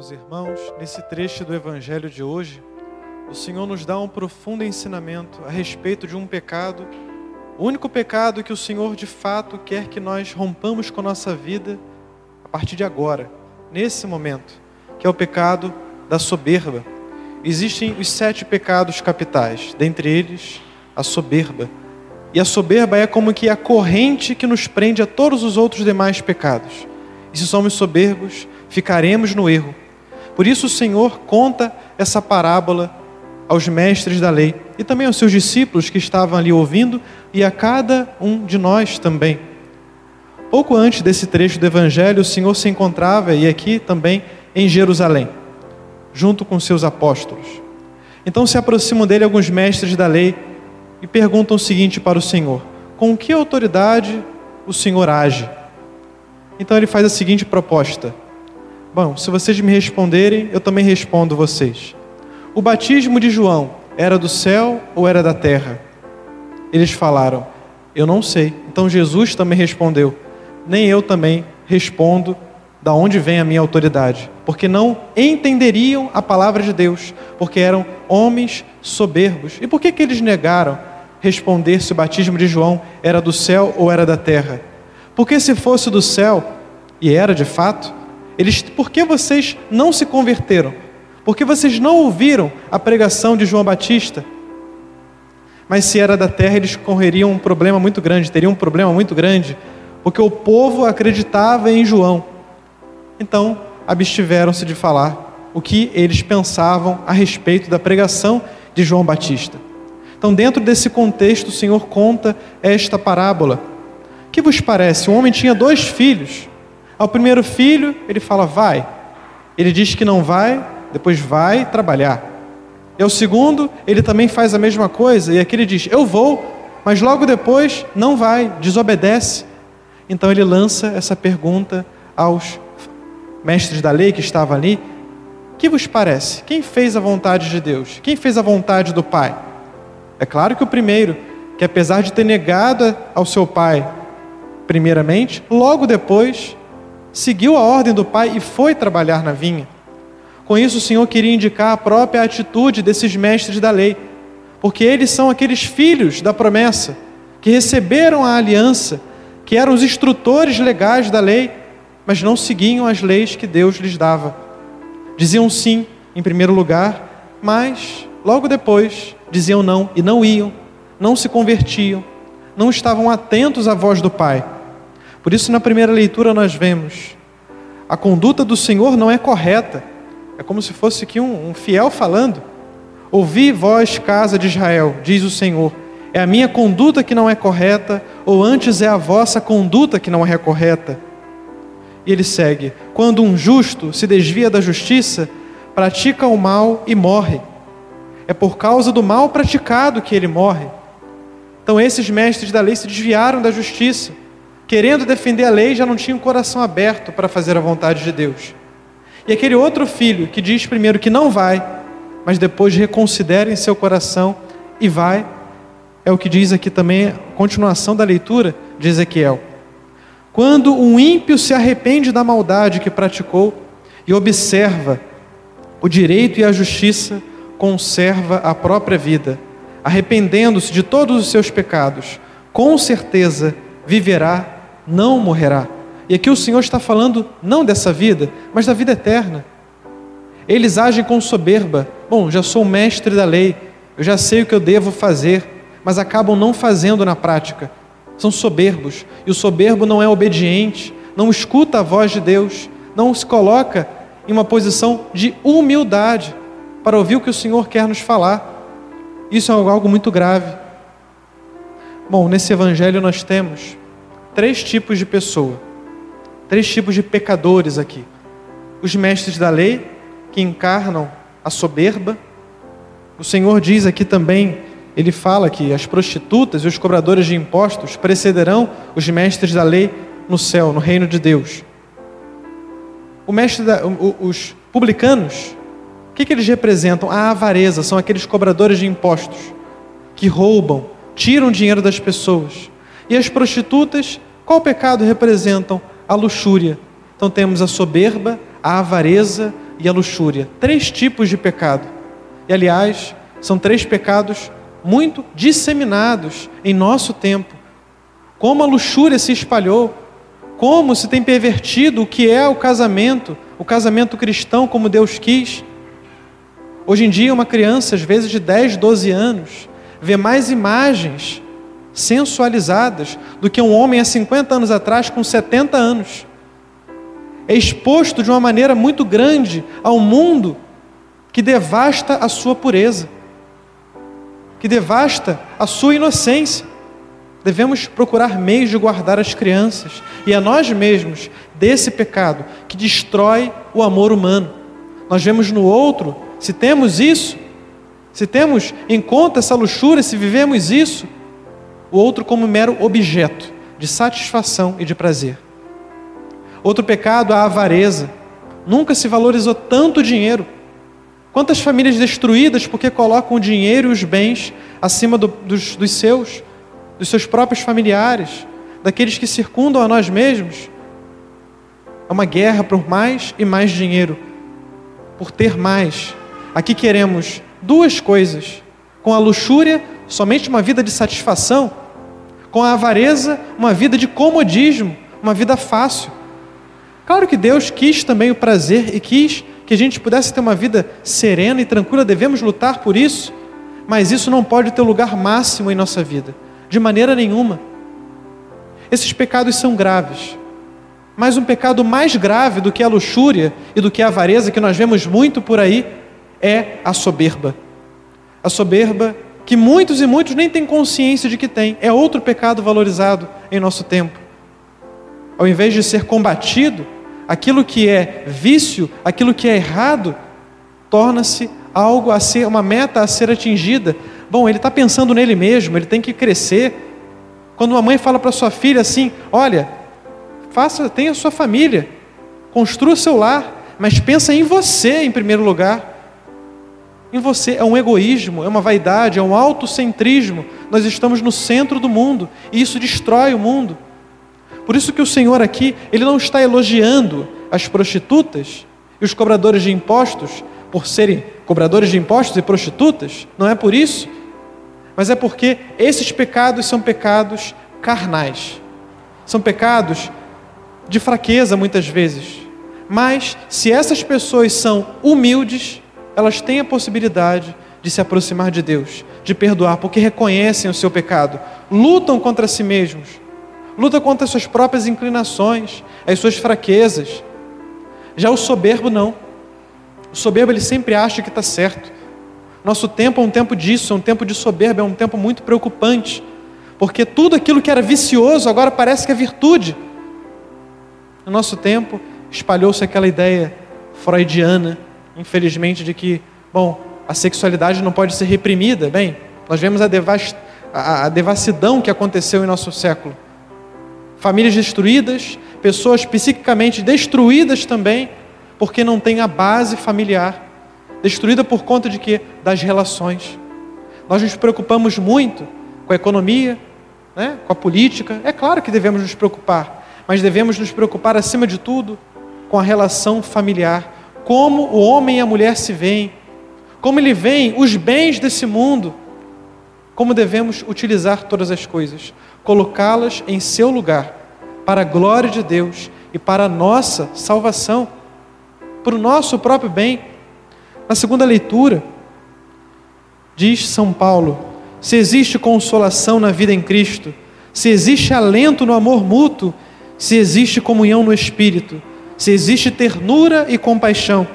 Caros irmãos, nesse trecho do Evangelho de hoje, o Senhor nos dá um profundo ensinamento a respeito de um pecado, o único pecado que o Senhor de fato quer que nós rompamos com a nossa vida a partir de agora, nesse momento, que é o pecado da soberba. Existem os sete pecados capitais, dentre eles a soberba. E a soberba é como que a corrente que nos prende a todos os outros demais pecados. E se somos soberbos, ficaremos no erro. Por isso o Senhor conta essa parábola aos mestres da lei e também aos seus discípulos que estavam ali ouvindo e a cada um de nós também. Pouco antes desse trecho do Evangelho, o Senhor se encontrava, e aqui também, em Jerusalém, junto com seus apóstolos. Então se aproximam dele alguns mestres da lei e perguntam o seguinte para o Senhor: Com que autoridade o Senhor age? Então ele faz a seguinte proposta: Bom, se vocês me responderem, eu também respondo vocês. O batismo de João era do céu ou era da terra? Eles falaram: Eu não sei. Então Jesus também respondeu: Nem eu também respondo da onde vem a minha autoridade, porque não entenderiam a palavra de Deus, porque eram homens soberbos. E por que, que eles negaram responder se o batismo de João era do céu ou era da terra? Porque se fosse do céu, e era de fato, eles, por que vocês não se converteram? Por que vocês não ouviram a pregação de João Batista? Mas se era da terra, eles correriam um problema muito grande, teriam um problema muito grande, porque o povo acreditava em João. Então, abstiveram-se de falar o que eles pensavam a respeito da pregação de João Batista. Então, dentro desse contexto, o Senhor conta esta parábola que vos parece? Um homem tinha dois filhos. Ao primeiro filho, ele fala, vai. Ele diz que não vai, depois vai trabalhar. E ao segundo, ele também faz a mesma coisa, e aqui ele diz, eu vou, mas logo depois não vai, desobedece. Então ele lança essa pergunta aos mestres da lei que estavam ali: que vos parece? Quem fez a vontade de Deus? Quem fez a vontade do Pai? É claro que o primeiro, que apesar de ter negado ao seu pai primeiramente, logo depois seguiu a ordem do pai e foi trabalhar na vinha. Com isso, o Senhor queria indicar a própria atitude desses mestres da lei, porque eles são aqueles filhos da promessa, que receberam a aliança, que eram os instrutores legais da lei, mas não seguiam as leis que Deus lhes dava. Diziam sim, em primeiro lugar, mas logo depois diziam não e não iam, não se convertiam, não estavam atentos à voz do Pai. Por isso, na primeira leitura, nós vemos a conduta do Senhor não é correta. É como se fosse aqui um, um fiel falando. Ouvi vós, casa de Israel, diz o Senhor, é a minha conduta que não é correta, ou antes é a vossa conduta que não é correta? E ele segue: quando um justo se desvia da justiça, pratica o mal e morre. É por causa do mal praticado que ele morre. Então, esses mestres da lei se desviaram da justiça querendo defender a lei, já não tinha o um coração aberto para fazer a vontade de Deus. E aquele outro filho que diz primeiro que não vai, mas depois reconsidera em seu coração e vai, é o que diz aqui também a continuação da leitura de Ezequiel. Quando um ímpio se arrepende da maldade que praticou e observa o direito e a justiça, conserva a própria vida, arrependendo-se de todos os seus pecados, com certeza viverá não morrerá. E aqui o Senhor está falando não dessa vida, mas da vida eterna. Eles agem com soberba. Bom, já sou mestre da lei, eu já sei o que eu devo fazer, mas acabam não fazendo na prática. São soberbos. E o soberbo não é obediente, não escuta a voz de Deus, não se coloca em uma posição de humildade para ouvir o que o Senhor quer nos falar. Isso é algo muito grave. Bom, nesse evangelho nós temos três tipos de pessoa, três tipos de pecadores aqui: os mestres da lei, que encarnam a soberba. O Senhor diz aqui também, ele fala que as prostitutas e os cobradores de impostos precederão os mestres da lei no céu, no reino de Deus. O mestre da, os publicanos, o que, que eles representam? A avareza, são aqueles cobradores de impostos que roubam, tiram dinheiro das pessoas. E as prostitutas, qual pecado representam? A luxúria. Então temos a soberba, a avareza, e a luxúria. Três tipos de pecado. E, aliás, são três pecados muito disseminados em nosso tempo. Como a luxúria se espalhou, como se tem pervertido o que é o casamento, o casamento cristão como Deus quis. Hoje em dia, uma criança, às vezes de 10, 12 anos, vê mais imagens sensualizadas do que um homem há 50 anos atrás com 70 anos. É exposto de uma maneira muito grande ao mundo que devasta a sua pureza, que devasta a sua inocência. Devemos procurar meios de guardar as crianças e a nós mesmos desse pecado que destrói o amor humano. Nós vemos no outro, se temos isso, se temos em conta essa luxúria, se vivemos isso, o outro como mero objeto de satisfação e de prazer. Outro pecado, a avareza. Nunca se valorizou tanto dinheiro. Quantas famílias destruídas porque colocam o dinheiro e os bens acima do, dos, dos seus, dos seus próprios familiares, daqueles que circundam a nós mesmos. É uma guerra por mais e mais dinheiro, por ter mais. Aqui queremos duas coisas: com a luxúria, somente uma vida de satisfação, com a avareza, uma vida de comodismo, uma vida fácil. Claro que Deus quis também o prazer e quis que a gente pudesse ter uma vida serena e tranquila, devemos lutar por isso, mas isso não pode ter lugar máximo em nossa vida, de maneira nenhuma. Esses pecados são graves, mas um pecado mais grave do que a luxúria e do que a avareza, que nós vemos muito por aí, é a soberba. A soberba que muitos e muitos nem têm consciência de que tem, é outro pecado valorizado em nosso tempo. Ao invés de ser combatido, aquilo que é vício, aquilo que é errado, torna-se algo a ser, uma meta a ser atingida. Bom, ele está pensando nele mesmo, ele tem que crescer. Quando uma mãe fala para sua filha assim: Olha, faça, tenha sua família, construa seu lar, mas pensa em você em primeiro lugar em você é um egoísmo, é uma vaidade, é um autocentrismo. Nós estamos no centro do mundo e isso destrói o mundo. Por isso que o Senhor aqui, ele não está elogiando as prostitutas e os cobradores de impostos por serem cobradores de impostos e prostitutas, não é por isso, mas é porque esses pecados são pecados carnais. São pecados de fraqueza muitas vezes. Mas se essas pessoas são humildes, elas têm a possibilidade de se aproximar de Deus, de perdoar, porque reconhecem o seu pecado, lutam contra si mesmos, lutam contra as suas próprias inclinações, as suas fraquezas. Já o soberbo não. O soberbo ele sempre acha que está certo. Nosso tempo é um tempo disso, é um tempo de soberba, é um tempo muito preocupante, porque tudo aquilo que era vicioso agora parece que é virtude. No nosso tempo espalhou-se aquela ideia freudiana infelizmente, de que, bom, a sexualidade não pode ser reprimida. Bem, nós vemos a, devast... a, a devassidão que aconteceu em nosso século. Famílias destruídas, pessoas psiquicamente destruídas também, porque não tem a base familiar. Destruída por conta de quê? Das relações. Nós nos preocupamos muito com a economia, né? com a política. É claro que devemos nos preocupar, mas devemos nos preocupar, acima de tudo, com a relação familiar como o homem e a mulher se veem, como ele vem os bens desse mundo, como devemos utilizar todas as coisas, colocá-las em seu lugar, para a glória de Deus e para a nossa salvação, para o nosso próprio bem. Na segunda leitura, diz São Paulo: se existe consolação na vida em Cristo, se existe alento no amor mútuo, se existe comunhão no Espírito, se existe ternura e compaixão,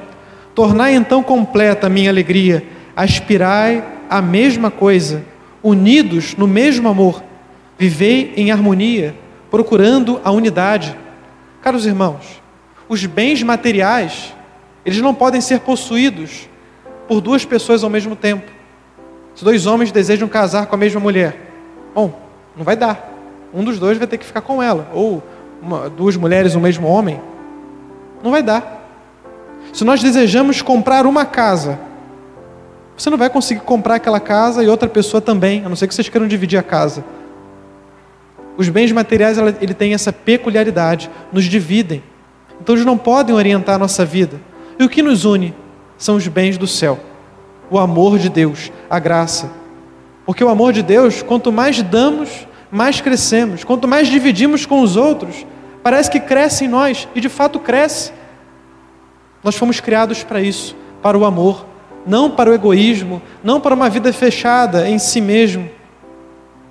tornai então completa a minha alegria, aspirai a mesma coisa, unidos no mesmo amor, vivei em harmonia, procurando a unidade. Caros irmãos, os bens materiais, eles não podem ser possuídos por duas pessoas ao mesmo tempo. Se dois homens desejam casar com a mesma mulher, bom, não vai dar. Um dos dois vai ter que ficar com ela, ou uma, duas mulheres, o mesmo homem, não vai dar. Se nós desejamos comprar uma casa, você não vai conseguir comprar aquela casa e outra pessoa também, a não ser que vocês queiram dividir a casa. Os bens materiais ele tem essa peculiaridade, nos dividem. Então eles não podem orientar a nossa vida. E o que nos une são os bens do céu, o amor de Deus, a graça. Porque o amor de Deus, quanto mais damos, mais crescemos. Quanto mais dividimos com os outros, parece que cresce em nós, e de fato cresce. Nós fomos criados para isso, para o amor, não para o egoísmo, não para uma vida fechada em si mesmo,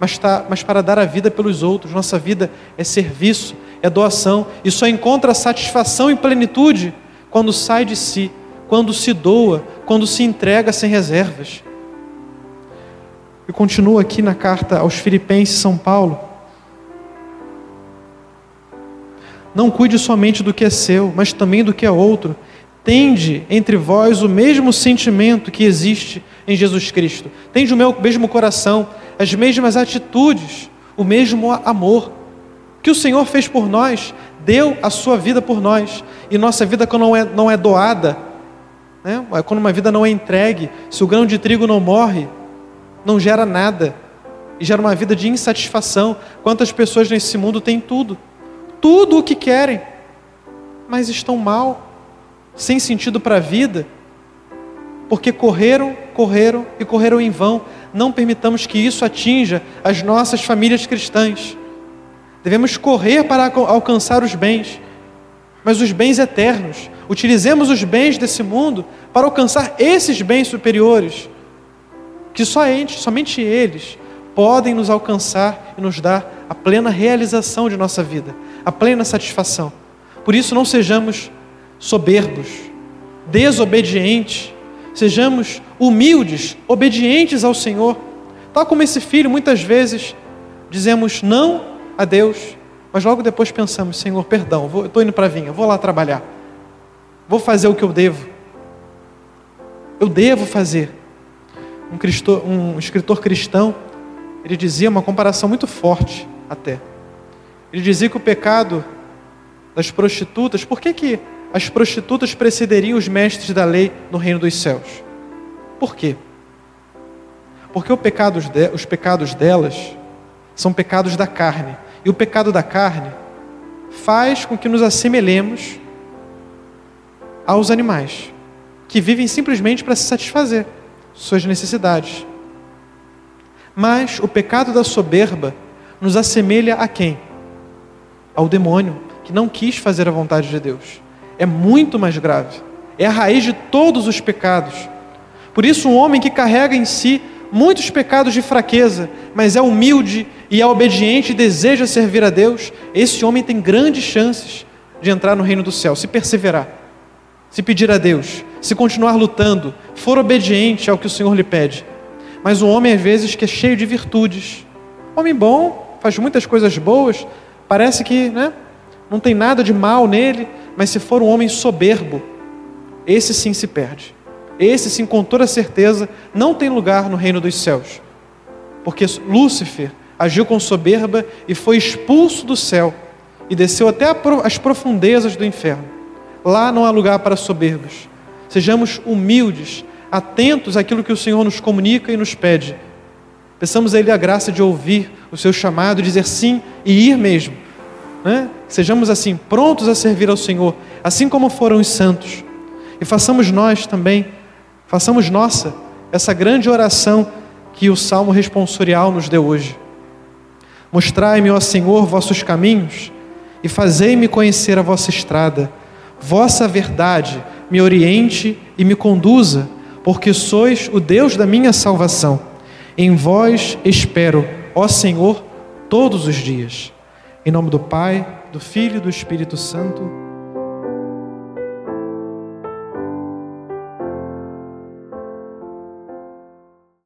mas, tá, mas para dar a vida pelos outros. Nossa vida é serviço, é doação, e só encontra satisfação e plenitude quando sai de si, quando se doa, quando se entrega sem reservas. E continua aqui na carta aos Filipenses, São Paulo. Não cuide somente do que é seu, mas também do que é outro. Tende entre vós o mesmo sentimento que existe em Jesus Cristo. Tende o mesmo coração, as mesmas atitudes, o mesmo amor. Que o Senhor fez por nós, deu a sua vida por nós. E nossa vida, quando não é, não é doada, né? quando uma vida não é entregue, se o grão de trigo não morre, não gera nada e gera uma vida de insatisfação. Quantas pessoas nesse mundo têm tudo, tudo o que querem, mas estão mal, sem sentido para a vida, porque correram, correram e correram em vão. Não permitamos que isso atinja as nossas famílias cristãs. Devemos correr para alcançar os bens, mas os bens eternos. Utilizemos os bens desse mundo para alcançar esses bens superiores que somente, somente eles podem nos alcançar e nos dar a plena realização de nossa vida, a plena satisfação. Por isso, não sejamos soberbos, desobedientes, sejamos humildes, obedientes ao Senhor. Tal como esse filho, muitas vezes dizemos não a Deus, mas logo depois pensamos: Senhor, perdão, vou, estou indo para a vinha, vou lá trabalhar, vou fazer o que eu devo. Eu devo fazer um, um escritor cristão, ele dizia uma comparação muito forte até. Ele dizia que o pecado das prostitutas, por que, que as prostitutas precederiam os mestres da lei no reino dos céus? Por quê? Porque pecados de, os pecados delas são pecados da carne. E o pecado da carne faz com que nos assemelhemos aos animais, que vivem simplesmente para se satisfazer suas necessidades. Mas o pecado da soberba nos assemelha a quem? Ao demônio, que não quis fazer a vontade de Deus. É muito mais grave. É a raiz de todos os pecados. Por isso, um homem que carrega em si muitos pecados de fraqueza, mas é humilde e é obediente e deseja servir a Deus, esse homem tem grandes chances de entrar no reino do céu, se perseverar, se pedir a Deus, se continuar lutando, for obediente ao que o Senhor lhe pede. Mas um homem, às vezes, que é cheio de virtudes, homem bom, faz muitas coisas boas, parece que né, não tem nada de mal nele, mas se for um homem soberbo, esse sim se perde. Esse sim, com toda certeza, não tem lugar no reino dos céus. Porque Lúcifer agiu com soberba e foi expulso do céu e desceu até as profundezas do inferno. Lá não há lugar para soberbos. Sejamos humildes, atentos àquilo que o Senhor nos comunica e nos pede. Peçamos a Ele a graça de ouvir o seu chamado, dizer sim e ir mesmo. Né? Sejamos assim, prontos a servir ao Senhor, assim como foram os santos. E façamos nós também, façamos nossa essa grande oração que o Salmo responsorial nos deu hoje. Mostrai-me, ó Senhor, vossos caminhos e fazei-me conhecer a vossa estrada. Vossa verdade me oriente e me conduza, porque sois o Deus da minha salvação. Em vós espero, ó Senhor, todos os dias. Em nome do Pai, do Filho e do Espírito Santo.